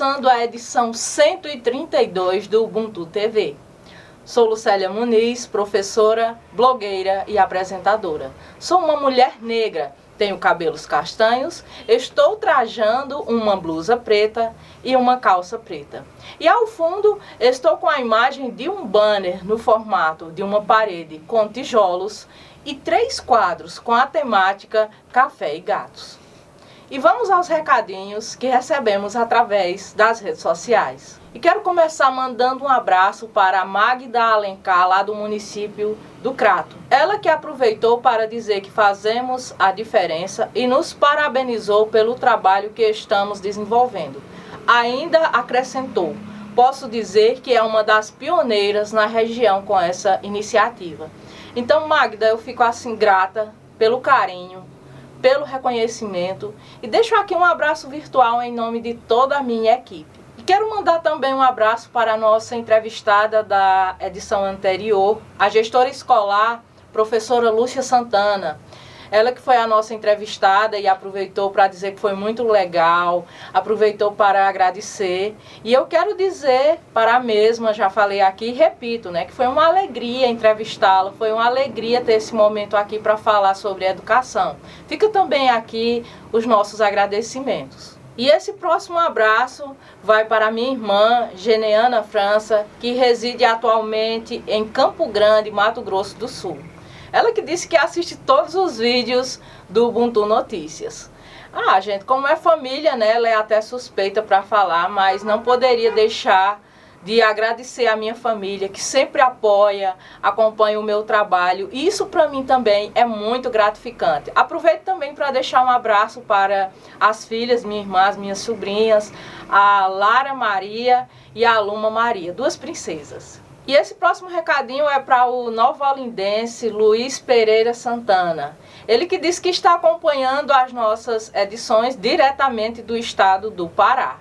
Começando a edição 132 do Ubuntu TV. Sou Lucélia Muniz, professora, blogueira e apresentadora. Sou uma mulher negra, tenho cabelos castanhos, estou trajando uma blusa preta e uma calça preta. E ao fundo estou com a imagem de um banner no formato de uma parede com tijolos e três quadros com a temática Café e Gatos. E vamos aos recadinhos que recebemos através das redes sociais. E quero começar mandando um abraço para a Magda Alencar, lá do município do Crato. Ela que aproveitou para dizer que fazemos a diferença e nos parabenizou pelo trabalho que estamos desenvolvendo. Ainda acrescentou: posso dizer que é uma das pioneiras na região com essa iniciativa. Então, Magda, eu fico assim grata pelo carinho, pelo reconhecimento e deixo aqui um abraço virtual em nome de toda a minha equipe. E quero mandar também um abraço para a nossa entrevistada da edição anterior, a gestora escolar, professora Lúcia Santana. Ela que foi a nossa entrevistada e aproveitou para dizer que foi muito legal, aproveitou para agradecer. E eu quero dizer para a mesma, já falei aqui e repito, né, que foi uma alegria entrevistá-la, foi uma alegria ter esse momento aqui para falar sobre educação. Fica também aqui os nossos agradecimentos. E esse próximo abraço vai para minha irmã, Geneana França, que reside atualmente em Campo Grande, Mato Grosso do Sul. Ela que disse que assiste todos os vídeos do Ubuntu Notícias. Ah, gente, como é família, né? Ela é até suspeita para falar, mas não poderia deixar de agradecer a minha família que sempre apoia, acompanha o meu trabalho. E isso para mim também é muito gratificante. Aproveito também para deixar um abraço para as filhas, minha irmã, as minhas sobrinhas, a Lara Maria e a Luma Maria, duas princesas. E esse próximo recadinho é para o nova-olindense Luiz Pereira Santana. Ele que diz que está acompanhando as nossas edições diretamente do estado do Pará.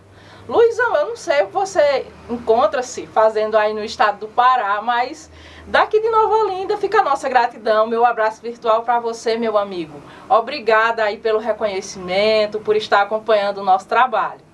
Luizão, eu não sei o que você encontra-se fazendo aí no estado do Pará, mas daqui de Nova Olinda fica a nossa gratidão, meu abraço virtual para você, meu amigo. Obrigada aí pelo reconhecimento, por estar acompanhando o nosso trabalho.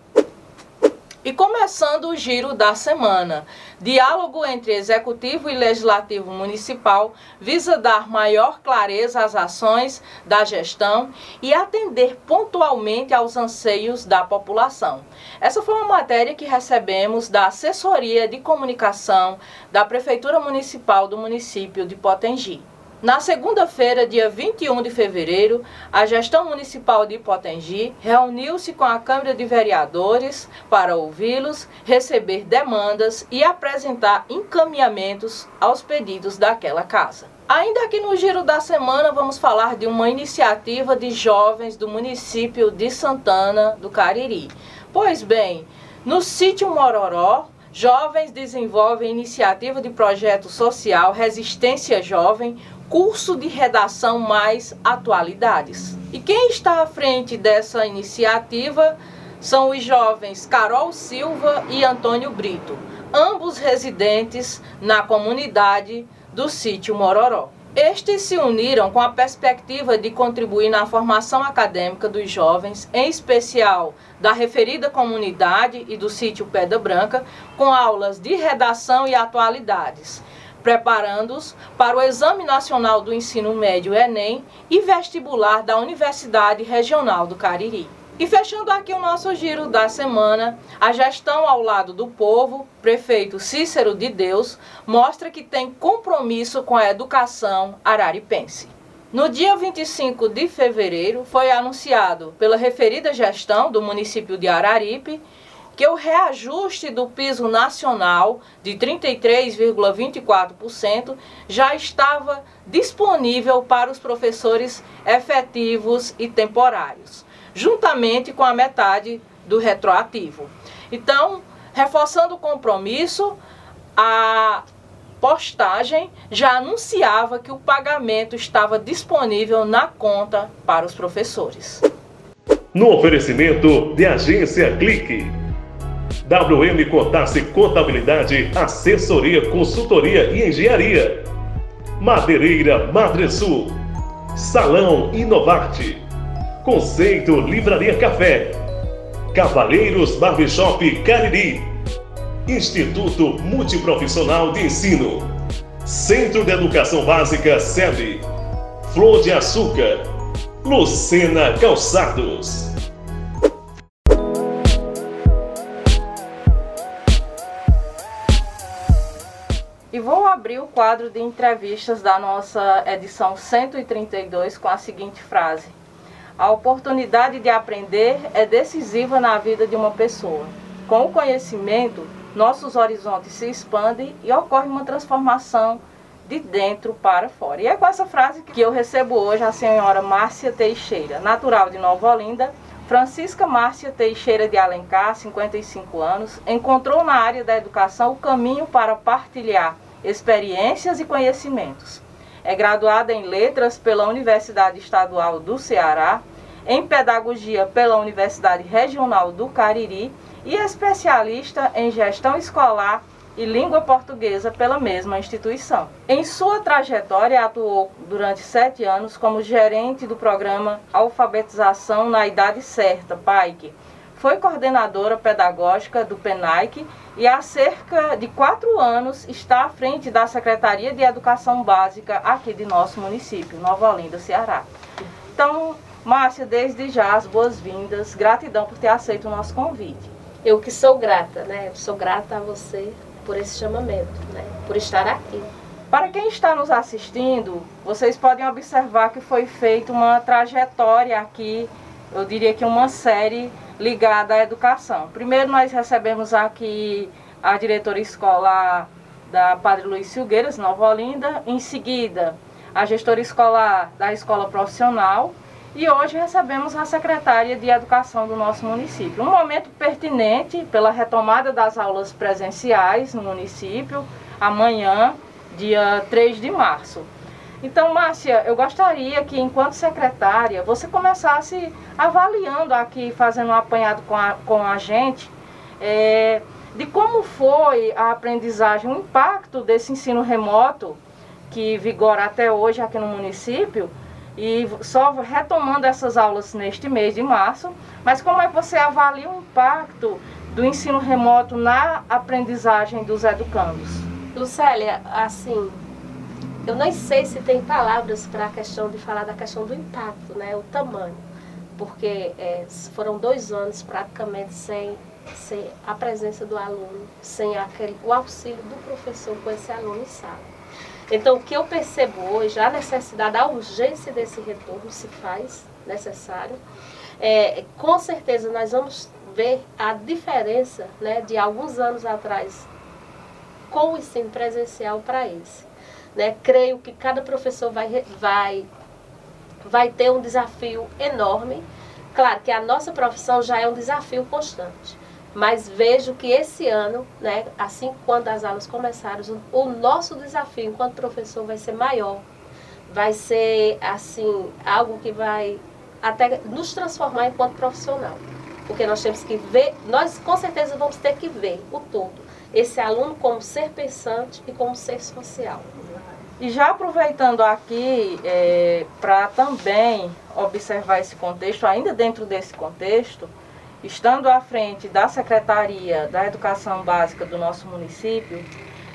E começando o giro da semana, diálogo entre executivo e legislativo municipal visa dar maior clareza às ações da gestão e atender pontualmente aos anseios da população. Essa foi uma matéria que recebemos da assessoria de comunicação da Prefeitura Municipal do município de Potengi. Na segunda-feira, dia 21 de fevereiro, a gestão municipal de Potengi reuniu-se com a Câmara de Vereadores para ouvi-los, receber demandas e apresentar encaminhamentos aos pedidos daquela casa. Ainda aqui no giro da semana, vamos falar de uma iniciativa de jovens do município de Santana do Cariri. Pois bem, no sítio Mororó, jovens desenvolvem iniciativa de projeto social Resistência Jovem, curso de redação mais atualidades. E quem está à frente dessa iniciativa são os jovens Carol Silva e Antônio Brito, ambos residentes na comunidade do sítio Mororó. Estes se uniram com a perspectiva de contribuir na formação acadêmica dos jovens, em especial da referida comunidade e do sítio Pedra Branca, com aulas de redação e atualidades preparando-os para o Exame Nacional do Ensino Médio Enem e vestibular da Universidade Regional do Cariri. E fechando aqui o nosso giro da semana, a gestão ao lado do povo, prefeito Cícero de Deus, mostra que tem compromisso com a educação araripense. No dia 25 de fevereiro, foi anunciado pela referida gestão do município de Araripe que o reajuste do piso nacional de 33,24% já estava disponível para os professores efetivos e temporários, juntamente com a metade do retroativo. Então, reforçando o compromisso, a postagem já anunciava que o pagamento estava disponível na conta para os professores. No oferecimento de agência Clique WM Contasse Contabilidade, Assessoria, Consultoria e Engenharia. Madeireira Madresul. Salão Inovarte. Conceito Livraria Café. Cavaleiros Barbershop Cariri. Instituto Multiprofissional de Ensino. Centro de Educação Básica SEB. Flor de Açúcar. Lucena Calçados. Vou abrir o quadro de entrevistas da nossa edição 132 com a seguinte frase: A oportunidade de aprender é decisiva na vida de uma pessoa. Com o conhecimento, nossos horizontes se expandem e ocorre uma transformação de dentro para fora. E é com essa frase que eu recebo hoje a senhora Márcia Teixeira, natural de Nova Olinda. Francisca Márcia Teixeira de Alencar, 55 anos, encontrou na área da educação o caminho para partilhar experiências e conhecimentos. É graduada em Letras pela Universidade Estadual do Ceará, em Pedagogia pela Universidade Regional do Cariri e especialista em Gestão Escolar e Língua Portuguesa pela mesma instituição. Em sua trajetória, atuou durante sete anos como gerente do programa Alfabetização na Idade Certa, PAIC. Foi coordenadora pedagógica do PENAIC e há cerca de quatro anos está à frente da Secretaria de Educação Básica aqui de nosso município, Nova Olinda, Ceará. Então, Márcia, desde já as boas-vindas, gratidão por ter aceito o nosso convite. Eu que sou grata, né? Eu sou grata a você por esse chamamento, né? Por estar aqui. Para quem está nos assistindo, vocês podem observar que foi feita uma trajetória aqui, eu diria que uma série ligada à educação. Primeiro nós recebemos aqui a diretora escolar da Padre Luiz Silgueiras, Nova Olinda, em seguida a gestora escolar da escola profissional e hoje recebemos a secretária de Educação do nosso município. Um momento pertinente pela retomada das aulas presenciais no município, amanhã, dia 3 de março. Então, Márcia, eu gostaria que, enquanto secretária, você começasse avaliando aqui, fazendo um apanhado com a, com a gente, é, de como foi a aprendizagem, o impacto desse ensino remoto que vigora até hoje aqui no município, e só retomando essas aulas neste mês de março, mas como é que você avalia o impacto do ensino remoto na aprendizagem dos educandos? Lucélia, assim, eu nem sei se tem palavras para a questão de falar da questão do impacto, né, o tamanho, porque é, foram dois anos praticamente sem, sem a presença do aluno, sem aquele, o auxílio do professor com esse aluno em sala. Então, o que eu percebo hoje, a necessidade, a urgência desse retorno se faz necessário. É, com certeza, nós vamos ver a diferença né, de alguns anos atrás com o ensino presencial para esse. Né? Creio que cada professor vai, vai, vai ter um desafio enorme. Claro que a nossa profissão já é um desafio constante. Mas vejo que esse ano, né, assim quando as aulas começaram, o nosso desafio enquanto professor vai ser maior. Vai ser assim, algo que vai até nos transformar enquanto profissional. Porque nós temos que ver, nós com certeza vamos ter que ver o todo. Esse aluno como ser pensante e como ser social. E já aproveitando aqui é, para também observar esse contexto, ainda dentro desse contexto, estando à frente da Secretaria da Educação Básica do nosso município,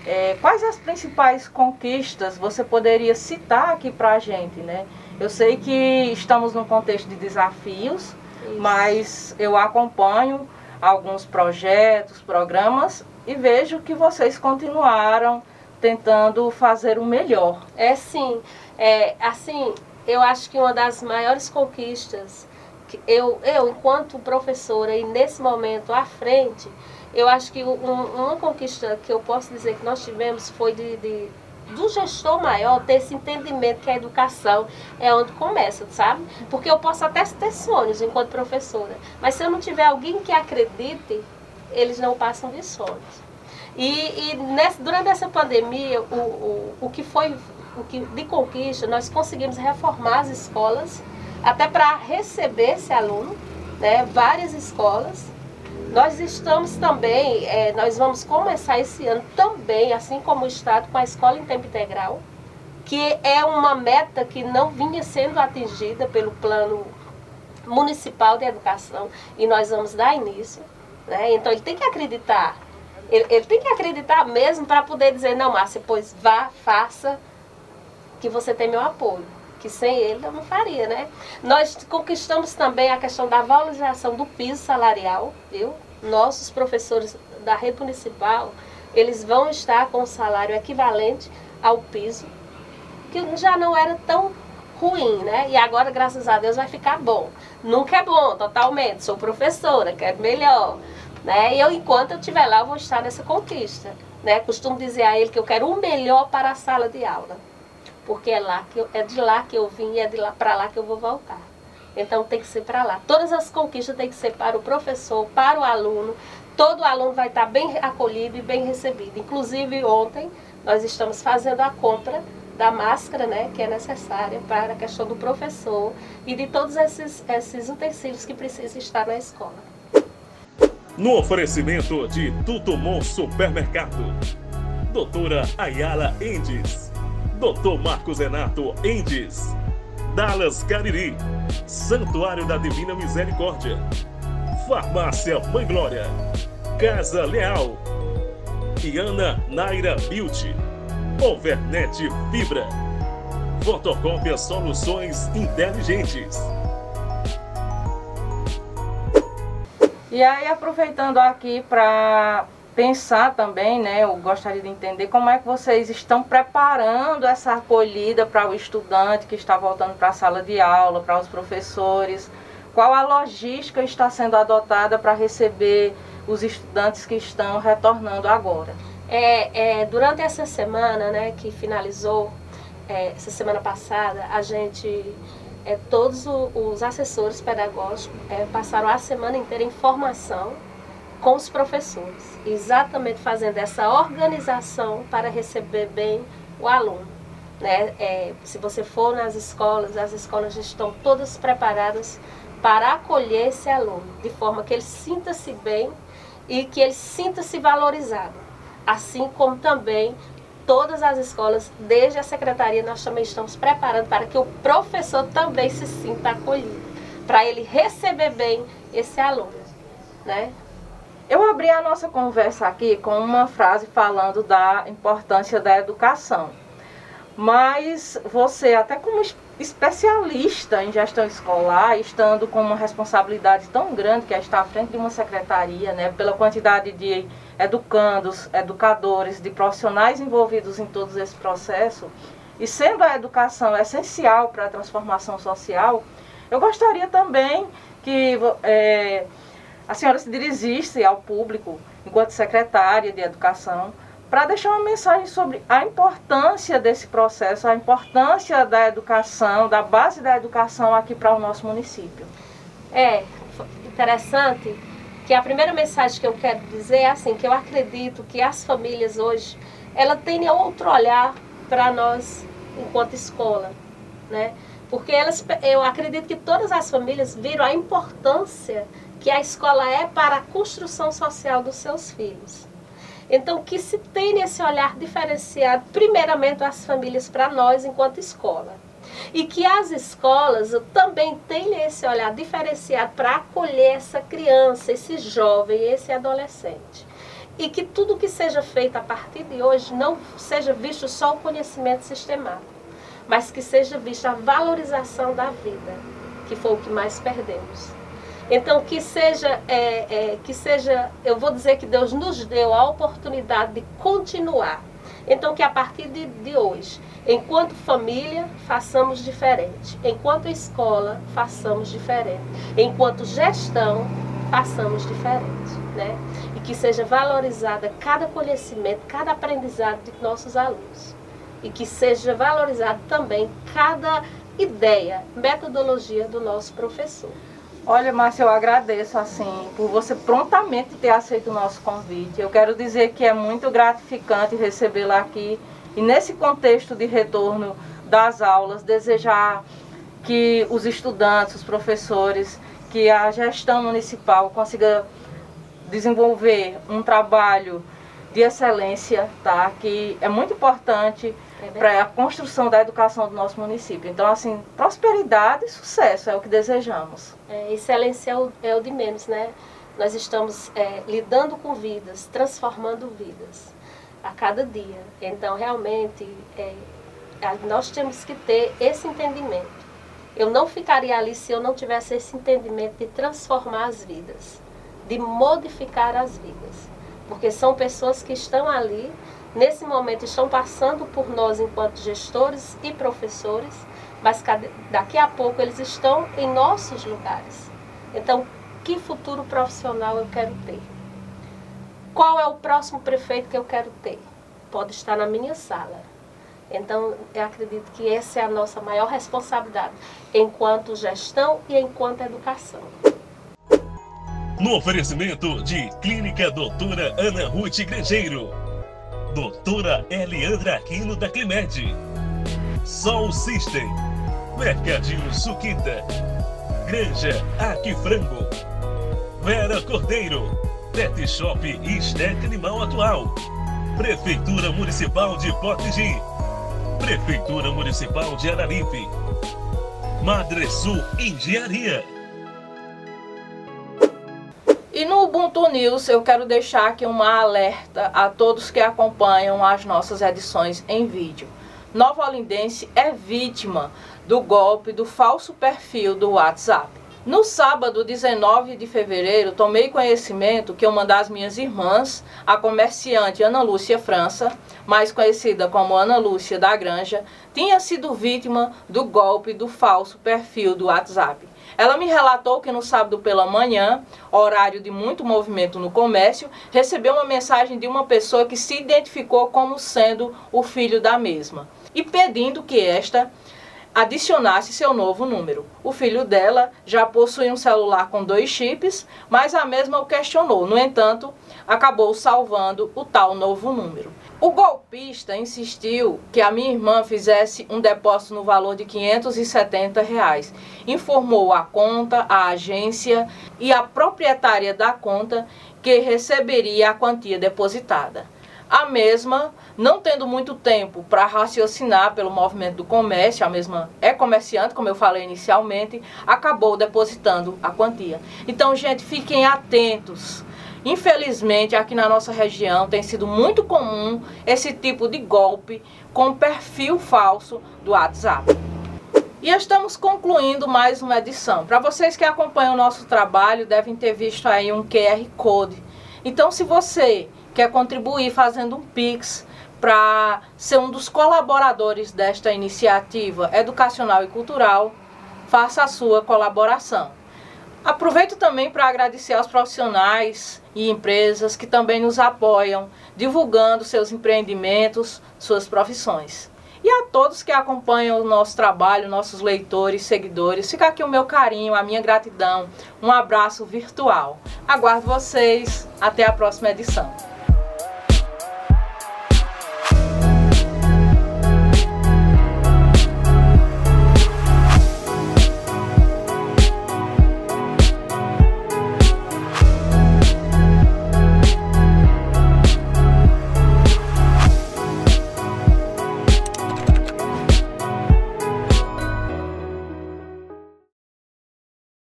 é, quais as principais conquistas você poderia citar aqui para a gente, né? Eu sei que estamos num contexto de desafios, Isso. mas eu acompanho alguns projetos, programas e vejo que vocês continuaram tentando fazer o melhor. É sim, é, assim, eu acho que uma das maiores conquistas que eu, eu enquanto professora e nesse momento à frente, eu acho que um, uma conquista que eu posso dizer que nós tivemos foi de, de do gestor maior ter esse entendimento que a educação é onde começa, sabe? Porque eu posso até ter sonhos enquanto professora, mas se eu não tiver alguém que acredite, eles não passam de sonhos. E, e nesse, durante essa pandemia, o, o, o que foi o que, de conquista, nós conseguimos reformar as escolas, até para receber esse aluno, né, várias escolas. Nós estamos também, é, nós vamos começar esse ano também, assim como o Estado, com a escola em tempo integral, que é uma meta que não vinha sendo atingida pelo plano municipal de educação e nós vamos dar início. Né? Então ele tem que acreditar. Ele, ele tem que acreditar mesmo para poder dizer, não, Márcia, pois vá, faça, que você tem meu apoio. Que sem ele eu não faria, né? Nós conquistamos também a questão da valorização do piso salarial, viu? Nossos professores da rede municipal, eles vão estar com salário equivalente ao piso, que já não era tão ruim, né? E agora, graças a Deus, vai ficar bom. Nunca é bom, totalmente. Sou professora, quero melhor. Né? E eu, enquanto eu estiver lá, eu vou estar nessa conquista. Né? Costumo dizer a ele que eu quero o melhor para a sala de aula. Porque é, lá que eu, é de lá que eu vim e é de lá para lá que eu vou voltar. Então tem que ser para lá. Todas as conquistas têm que ser para o professor, para o aluno. Todo aluno vai estar bem acolhido e bem recebido. Inclusive ontem nós estamos fazendo a compra da máscara, né, que é necessária para a questão do professor e de todos esses, esses utensílios que precisam estar na escola. No oferecimento de Tutumon Supermercado, Doutora Ayala Endes, Doutor Marcos Renato Endes, Dallas Cariri, Santuário da Divina Misericórdia, Farmácia Mãe Glória, Casa Leal, Iana Naira Beauty. Overnet Fibra. Fotocópia Soluções Inteligentes. E aí, aproveitando aqui para pensar também, né, eu gostaria de entender como é que vocês estão preparando essa acolhida para o estudante que está voltando para a sala de aula, para os professores, qual a logística está sendo adotada para receber os estudantes que estão retornando agora. É, é, durante essa semana, né, que finalizou, é, essa semana passada, a gente, é, todos o, os assessores pedagógicos é, passaram a semana inteira em formação com os professores, exatamente fazendo essa organização para receber bem o aluno. Né? É, se você for nas escolas, as escolas estão todas preparadas para acolher esse aluno, de forma que ele sinta-se bem e que ele sinta-se valorizado assim como também todas as escolas, desde a secretaria, nós também estamos preparando para que o professor também se sinta acolhido, para ele receber bem esse aluno, né? Eu abri a nossa conversa aqui com uma frase falando da importância da educação. Mas você, até como especialista em gestão escolar, estando com uma responsabilidade tão grande que é estar à frente de uma secretaria, né, pela quantidade de educandos, educadores, de profissionais envolvidos em todo esse processo, e sendo a educação essencial para a transformação social, eu gostaria também que é, a senhora se dirigisse ao público, enquanto secretária de educação, para deixar uma mensagem sobre a importância desse processo, a importância da educação, da base da educação aqui para o nosso município. É interessante que a primeira mensagem que eu quero dizer é assim, que eu acredito que as famílias hoje, ela têm outro olhar para nós enquanto escola, né? Porque elas, eu acredito que todas as famílias viram a importância que a escola é para a construção social dos seus filhos. Então, que se tem esse olhar diferenciado, primeiramente as famílias para nós enquanto escola. E que as escolas também tenham esse olhar diferenciado para acolher essa criança, esse jovem, esse adolescente. E que tudo que seja feito a partir de hoje não seja visto só o conhecimento sistemático, mas que seja vista a valorização da vida, que foi o que mais perdemos. Então que seja, é, é, que seja, eu vou dizer que Deus nos deu a oportunidade de continuar. Então que a partir de, de hoje, enquanto família, façamos diferente. Enquanto escola, façamos diferente. Enquanto gestão, façamos diferente. Né? E que seja valorizada cada conhecimento, cada aprendizado de nossos alunos. E que seja valorizado também cada ideia, metodologia do nosso professor. Olha, Márcia, eu agradeço assim por você prontamente ter aceito o nosso convite. Eu quero dizer que é muito gratificante recebê-la aqui e nesse contexto de retorno das aulas, desejar que os estudantes, os professores, que a gestão municipal consiga desenvolver um trabalho de excelência, tá? Que é muito importante para a construção da educação do nosso município. Então, assim, prosperidade e sucesso é o que desejamos. É, excelência é o, é o de menos, né? Nós estamos é, lidando com vidas, transformando vidas a cada dia. Então, realmente, é, nós temos que ter esse entendimento. Eu não ficaria ali se eu não tivesse esse entendimento de transformar as vidas, de modificar as vidas. Porque são pessoas que estão ali nesse momento estão passando por nós enquanto gestores e professores, mas daqui a pouco eles estão em nossos lugares. Então, que futuro profissional eu quero ter? Qual é o próximo prefeito que eu quero ter? Pode estar na minha sala. Então, eu acredito que essa é a nossa maior responsabilidade, enquanto gestão e enquanto educação. No oferecimento de Clínica Doutora Ana Ruth Grangeiro Doutora Eliandra Aquino da Climed. Sol System. Mercadinho Suquita. Granja Aquifrango. Vera Cordeiro. Pet Shop e Estética Animal Atual. Prefeitura Municipal de Potigi. Prefeitura Municipal de Araripe. Madre Sul Engenharia. Ubuntu News eu quero deixar aqui uma alerta a todos que acompanham as nossas edições em vídeo. Nova Olindense é vítima do golpe do falso perfil do WhatsApp. No sábado 19 de fevereiro, tomei conhecimento que uma das minhas irmãs, a comerciante Ana Lúcia França, mais conhecida como Ana Lúcia da Granja, tinha sido vítima do golpe do falso perfil do WhatsApp. Ela me relatou que no sábado pela manhã, horário de muito movimento no comércio, recebeu uma mensagem de uma pessoa que se identificou como sendo o filho da mesma e pedindo que esta adicionasse seu novo número. O filho dela já possui um celular com dois chips, mas a mesma o questionou. No entanto, acabou salvando o tal novo número. O golpista insistiu que a minha irmã fizesse um depósito no valor de 570 reais. Informou a conta, a agência e a proprietária da conta que receberia a quantia depositada. A mesma, não tendo muito tempo para raciocinar pelo movimento do comércio, a mesma é comerciante, como eu falei inicialmente, acabou depositando a quantia. Então, gente, fiquem atentos Infelizmente, aqui na nossa região tem sido muito comum esse tipo de golpe com perfil falso do WhatsApp. E estamos concluindo mais uma edição. Para vocês que acompanham o nosso trabalho, devem ter visto aí um QR Code. Então, se você quer contribuir fazendo um Pix para ser um dos colaboradores desta iniciativa educacional e cultural, faça a sua colaboração. Aproveito também para agradecer aos profissionais e empresas que também nos apoiam, divulgando seus empreendimentos, suas profissões. E a todos que acompanham o nosso trabalho, nossos leitores, seguidores, fica aqui o meu carinho, a minha gratidão, um abraço virtual. Aguardo vocês, até a próxima edição.